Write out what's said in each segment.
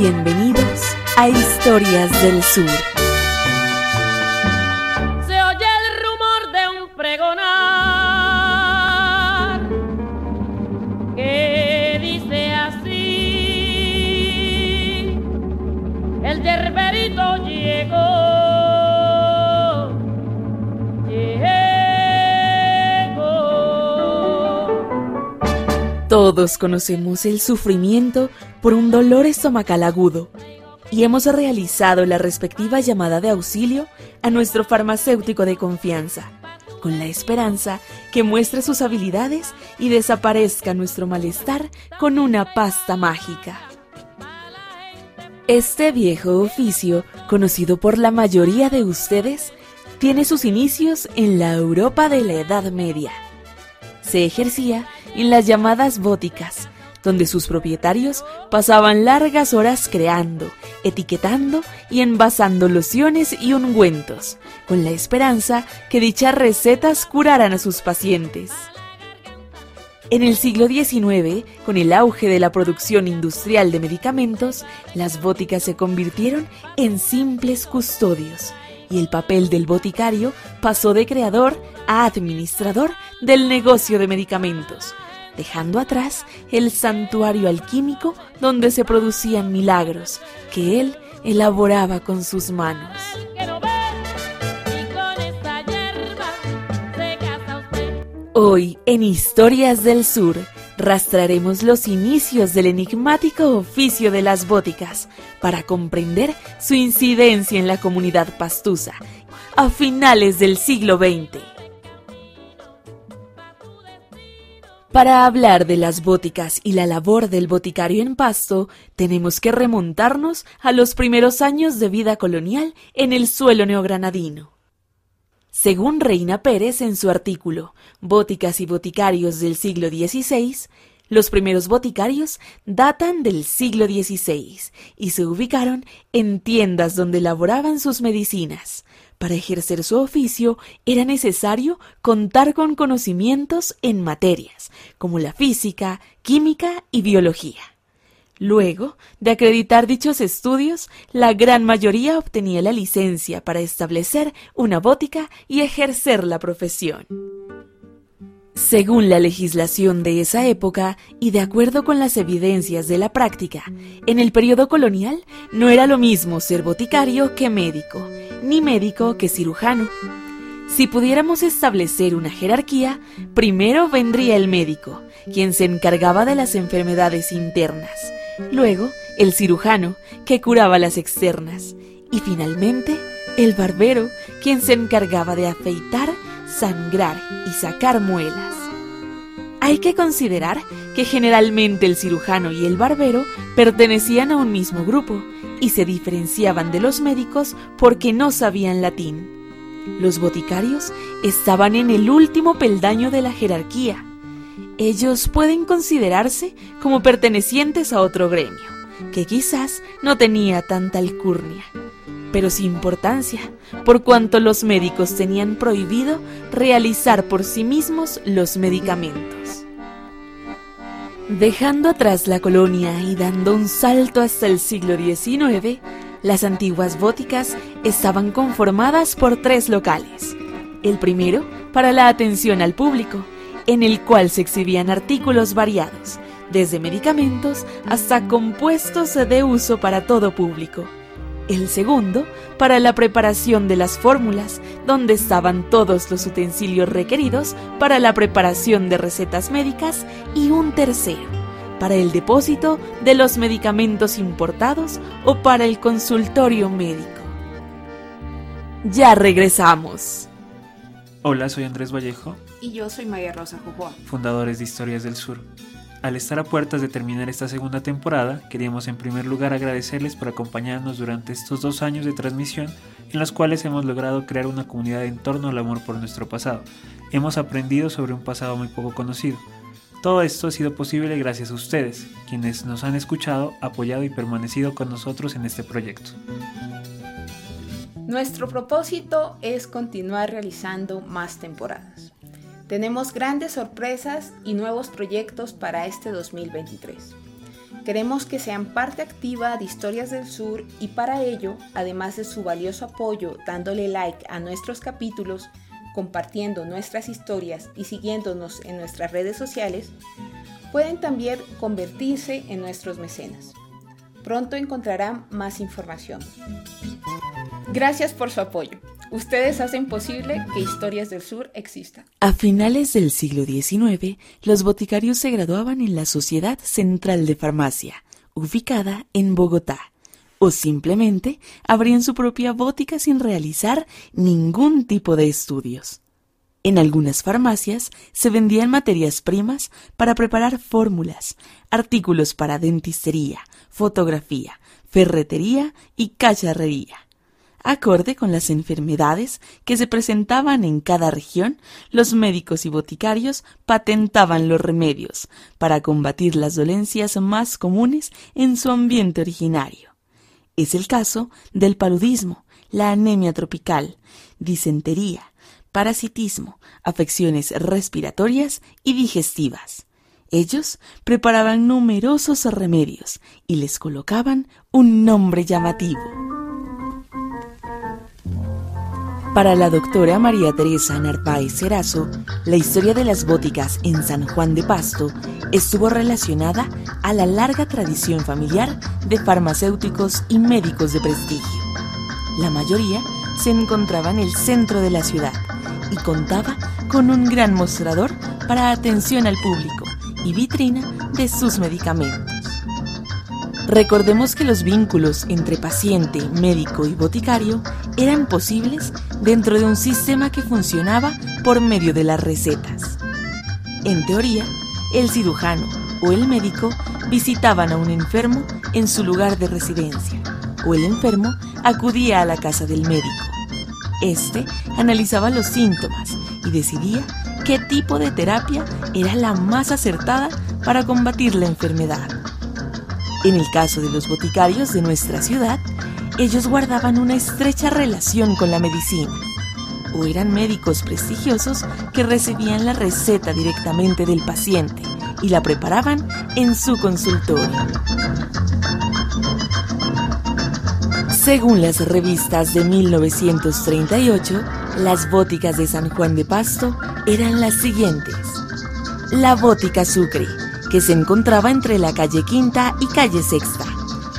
Bienvenidos a Historias del Sur. Todos conocemos el sufrimiento por un dolor estomacal agudo y hemos realizado la respectiva llamada de auxilio a nuestro farmacéutico de confianza, con la esperanza que muestre sus habilidades y desaparezca nuestro malestar con una pasta mágica. Este viejo oficio, conocido por la mayoría de ustedes, tiene sus inicios en la Europa de la Edad Media. Se ejercía en las llamadas bóticas, donde sus propietarios pasaban largas horas creando, etiquetando y envasando lociones y ungüentos, con la esperanza que dichas recetas curaran a sus pacientes. En el siglo XIX, con el auge de la producción industrial de medicamentos, las bóticas se convirtieron en simples custodios y el papel del boticario pasó de creador a administrador del negocio de medicamentos, dejando atrás el santuario alquímico donde se producían milagros que él elaboraba con sus manos. Hoy, en Historias del Sur, Rastraremos los inicios del enigmático oficio de las bóticas para comprender su incidencia en la comunidad pastusa a finales del siglo XX. Para hablar de las bóticas y la labor del boticario en Pasto, tenemos que remontarnos a los primeros años de vida colonial en el suelo neogranadino. Según Reina Pérez en su artículo Bóticas y Boticarios del siglo XVI, los primeros boticarios datan del siglo XVI y se ubicaron en tiendas donde elaboraban sus medicinas. Para ejercer su oficio era necesario contar con conocimientos en materias como la física, química y biología. Luego de acreditar dichos estudios, la gran mayoría obtenía la licencia para establecer una bótica y ejercer la profesión. Según la legislación de esa época y de acuerdo con las evidencias de la práctica, en el periodo colonial no era lo mismo ser boticario que médico, ni médico que cirujano. Si pudiéramos establecer una jerarquía, primero vendría el médico, quien se encargaba de las enfermedades internas, luego el cirujano, que curaba las externas, y finalmente el barbero, quien se encargaba de afeitar, sangrar y sacar muelas. Hay que considerar que generalmente el cirujano y el barbero pertenecían a un mismo grupo y se diferenciaban de los médicos porque no sabían latín. Los boticarios estaban en el último peldaño de la jerarquía ellos pueden considerarse como pertenecientes a otro gremio, que quizás no tenía tanta alcurnia, pero sin importancia, por cuanto los médicos tenían prohibido realizar por sí mismos los medicamentos. Dejando atrás la colonia y dando un salto hasta el siglo XIX, las antiguas bóticas estaban conformadas por tres locales. El primero, para la atención al público, en el cual se exhibían artículos variados, desde medicamentos hasta compuestos de uso para todo público. El segundo, para la preparación de las fórmulas, donde estaban todos los utensilios requeridos para la preparación de recetas médicas. Y un tercero, para el depósito de los medicamentos importados o para el consultorio médico. Ya regresamos. Hola, soy Andrés Vallejo y yo soy María Rosa Jujuá, fundadores de Historias del Sur. Al estar a puertas de terminar esta segunda temporada, queríamos en primer lugar agradecerles por acompañarnos durante estos dos años de transmisión en los cuales hemos logrado crear una comunidad en torno al amor por nuestro pasado. Hemos aprendido sobre un pasado muy poco conocido. Todo esto ha sido posible gracias a ustedes, quienes nos han escuchado, apoyado y permanecido con nosotros en este proyecto. Nuestro propósito es continuar realizando más temporadas. Tenemos grandes sorpresas y nuevos proyectos para este 2023. Queremos que sean parte activa de Historias del Sur y para ello, además de su valioso apoyo dándole like a nuestros capítulos, compartiendo nuestras historias y siguiéndonos en nuestras redes sociales, pueden también convertirse en nuestros mecenas. Pronto encontrarán más información. Gracias por su apoyo. Ustedes hacen posible que Historias del Sur exista. A finales del siglo XIX, los boticarios se graduaban en la Sociedad Central de Farmacia, ubicada en Bogotá, o simplemente abrían su propia bótica sin realizar ningún tipo de estudios. En algunas farmacias se vendían materias primas para preparar fórmulas, artículos para dentistería, fotografía, ferretería y cacharrería Acorde con las enfermedades que se presentaban en cada región, los médicos y boticarios patentaban los remedios para combatir las dolencias más comunes en su ambiente originario. Es el caso del paludismo, la anemia tropical, disentería, parasitismo, afecciones respiratorias y digestivas. Ellos preparaban numerosos remedios y les colocaban un nombre llamativo. Para la doctora María Teresa Narváez Cerazo, la historia de las bóticas en San Juan de Pasto estuvo relacionada a la larga tradición familiar de farmacéuticos y médicos de prestigio. La mayoría se encontraba en el centro de la ciudad y contaba con un gran mostrador para atención al público y vitrina de sus medicamentos. Recordemos que los vínculos entre paciente, médico y boticario eran posibles dentro de un sistema que funcionaba por medio de las recetas. En teoría, el cirujano o el médico visitaban a un enfermo en su lugar de residencia o el enfermo acudía a la casa del médico. Este analizaba los síntomas y decidía qué tipo de terapia era la más acertada para combatir la enfermedad. En el caso de los boticarios de nuestra ciudad, ellos guardaban una estrecha relación con la medicina, o eran médicos prestigiosos que recibían la receta directamente del paciente y la preparaban en su consultorio. Según las revistas de 1938, las bóticas de San Juan de Pasto eran las siguientes. La Bótica Sucre, que se encontraba entre la calle Quinta y calle Sexta,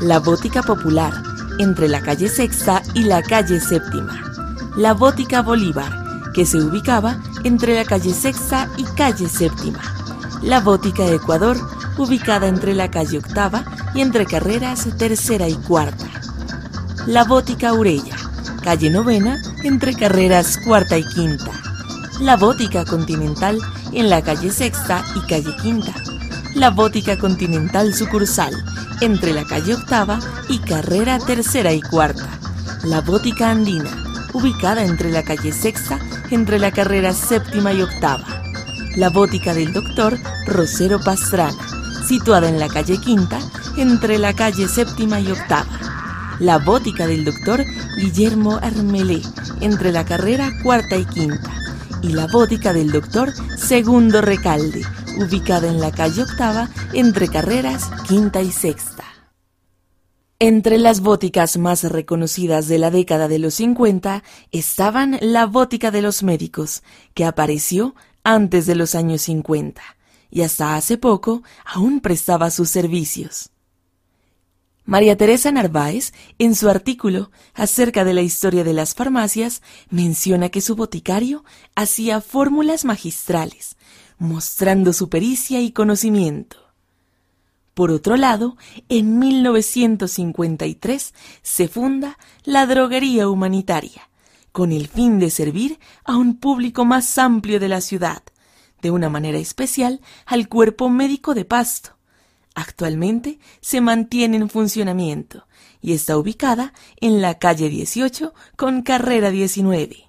la Bótica Popular, entre la calle Sexta y la calle Séptima, la Bótica Bolívar, que se ubicaba entre la calle Sexta y calle Séptima, la Bótica Ecuador, ubicada entre la calle Octava y entre carreras Tercera y Cuarta, la Bótica Urella, calle Novena, entre carreras Cuarta y Quinta, la Bótica Continental en la calle Sexta y calle Quinta, la Bótica Continental sucursal, entre la calle Octava y carrera Tercera y Cuarta. La Bótica Andina, ubicada entre la calle Sexta, entre la carrera Séptima y Octava. La Bótica del Doctor Rosero Pastrana, situada en la calle Quinta, entre la calle Séptima y Octava. La Bótica del Doctor Guillermo Armelé, entre la carrera Cuarta y Quinta. Y la Bótica del Doctor Segundo Recalde, ubicada en la calle Octava entre carreras quinta y sexta. Entre las bóticas más reconocidas de la década de los 50 estaban la Bótica de los Médicos, que apareció antes de los años 50 y hasta hace poco aún prestaba sus servicios. María Teresa Narváez, en su artículo acerca de la historia de las farmacias, menciona que su boticario hacía fórmulas magistrales, mostrando su pericia y conocimiento. Por otro lado, en 1953 se funda la Droguería Humanitaria, con el fin de servir a un público más amplio de la ciudad, de una manera especial al cuerpo médico de Pasto. Actualmente se mantiene en funcionamiento y está ubicada en la calle 18 con carrera 19.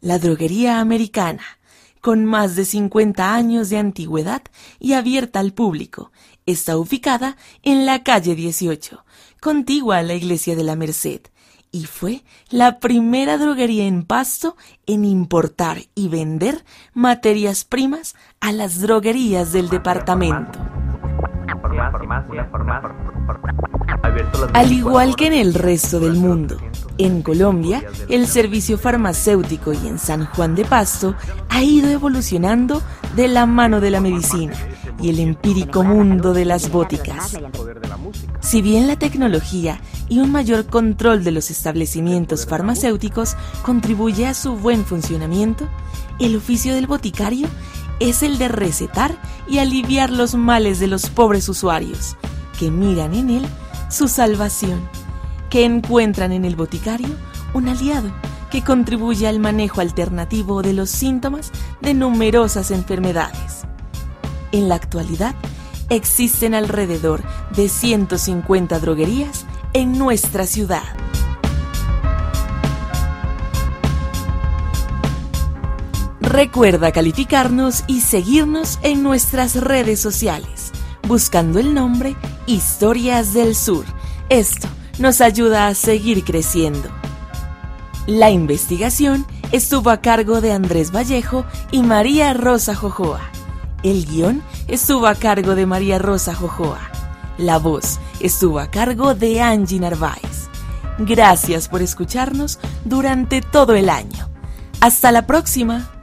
La Droguería Americana, con más de 50 años de antigüedad y abierta al público. Está ubicada en la calle 18, contigua a la iglesia de la Merced, y fue la primera droguería en Pasto en importar y vender materias primas a las droguerías del departamento. Al igual que en el resto del mundo, en Colombia, el servicio farmacéutico y en San Juan de Pasto ha ido evolucionando de la mano de la medicina y el empírico mundo de las bóticas. Si bien la tecnología y un mayor control de los establecimientos farmacéuticos contribuye a su buen funcionamiento, el oficio del boticario es el de recetar y aliviar los males de los pobres usuarios, que miran en él su salvación, que encuentran en el boticario un aliado que contribuye al manejo alternativo de los síntomas de numerosas enfermedades. En la actualidad, existen alrededor de 150 droguerías en nuestra ciudad. Recuerda calificarnos y seguirnos en nuestras redes sociales, buscando el nombre Historias del Sur. Esto nos ayuda a seguir creciendo. La investigación estuvo a cargo de Andrés Vallejo y María Rosa Jojoa. El guion estuvo a cargo de María Rosa Jojoa. La voz estuvo a cargo de Angie Narváez. Gracias por escucharnos durante todo el año. Hasta la próxima.